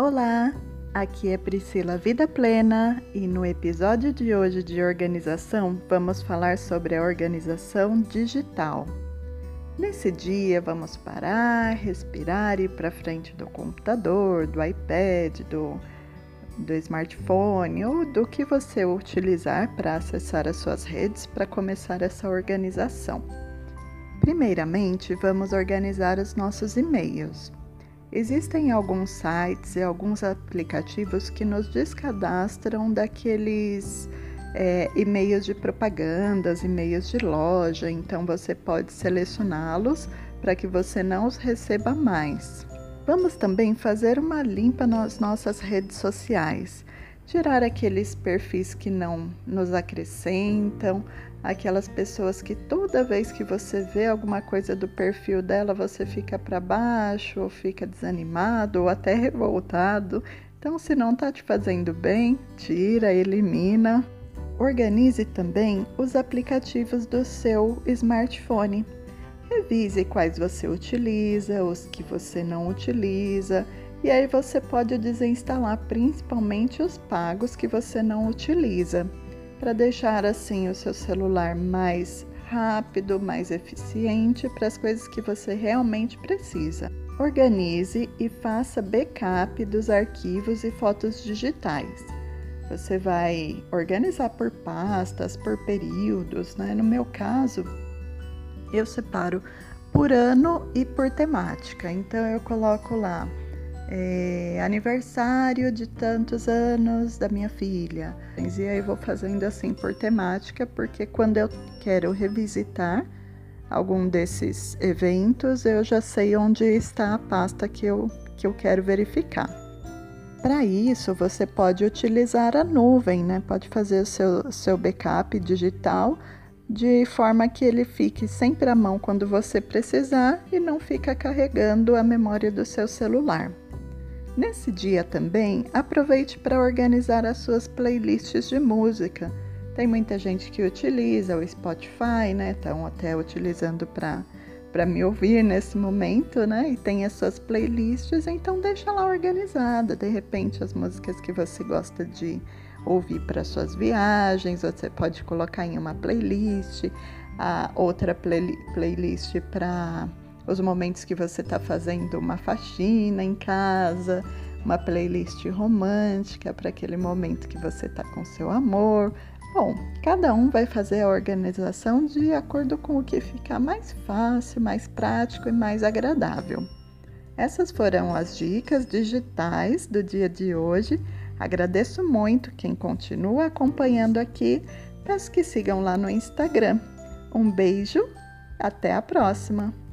Olá, aqui é Priscila Vida Plena e no episódio de hoje de organização vamos falar sobre a organização digital. Nesse dia vamos parar, respirar e ir para frente do computador, do iPad, do, do smartphone ou do que você utilizar para acessar as suas redes para começar essa organização. Primeiramente, vamos organizar os nossos e-mails. Existem alguns sites e alguns aplicativos que nos descadastram daqueles é, e-mails de propagandas, e-mails de loja, então você pode selecioná-los para que você não os receba mais. Vamos também fazer uma limpa nas nossas redes sociais, tirar aqueles perfis que não nos acrescentam, aquelas pessoas que toda vez que você vê alguma coisa do perfil dela, você fica para baixo, ou fica desanimado, ou até revoltado. Então, se não está te fazendo bem, tira, elimina. Organize também os aplicativos do seu smartphone. Revise quais você utiliza, os que você não utiliza, e aí você pode desinstalar principalmente os pagos que você não utiliza para deixar assim o seu celular mais rápido, mais eficiente para as coisas que você realmente precisa. Organize e faça backup dos arquivos e fotos digitais. Você vai organizar por pastas, por períodos, né? No meu caso, eu separo por ano e por temática. Então eu coloco lá é, aniversário de tantos anos da minha filha. E aí vou fazendo assim por temática, porque quando eu quero revisitar algum desses eventos, eu já sei onde está a pasta que eu, que eu quero verificar. Para isso, você pode utilizar a nuvem, né? Pode fazer o seu, seu backup digital de forma que ele fique sempre à mão quando você precisar e não fica carregando a memória do seu celular. Nesse dia também, aproveite para organizar as suas playlists de música. Tem muita gente que utiliza o Spotify, né? Estão até utilizando para para me ouvir nesse momento, né? E tem as suas playlists, então deixa lá organizada. De repente, as músicas que você gosta de ouvir para suas viagens, você pode colocar em uma playlist, a outra play playlist para os momentos que você está fazendo uma faxina em casa, uma playlist romântica para aquele momento que você está com seu amor. Bom, cada um vai fazer a organização de acordo com o que ficar mais fácil, mais prático e mais agradável. Essas foram as dicas digitais do dia de hoje. Agradeço muito quem continua acompanhando aqui. Peço que sigam lá no Instagram. Um beijo, até a próxima!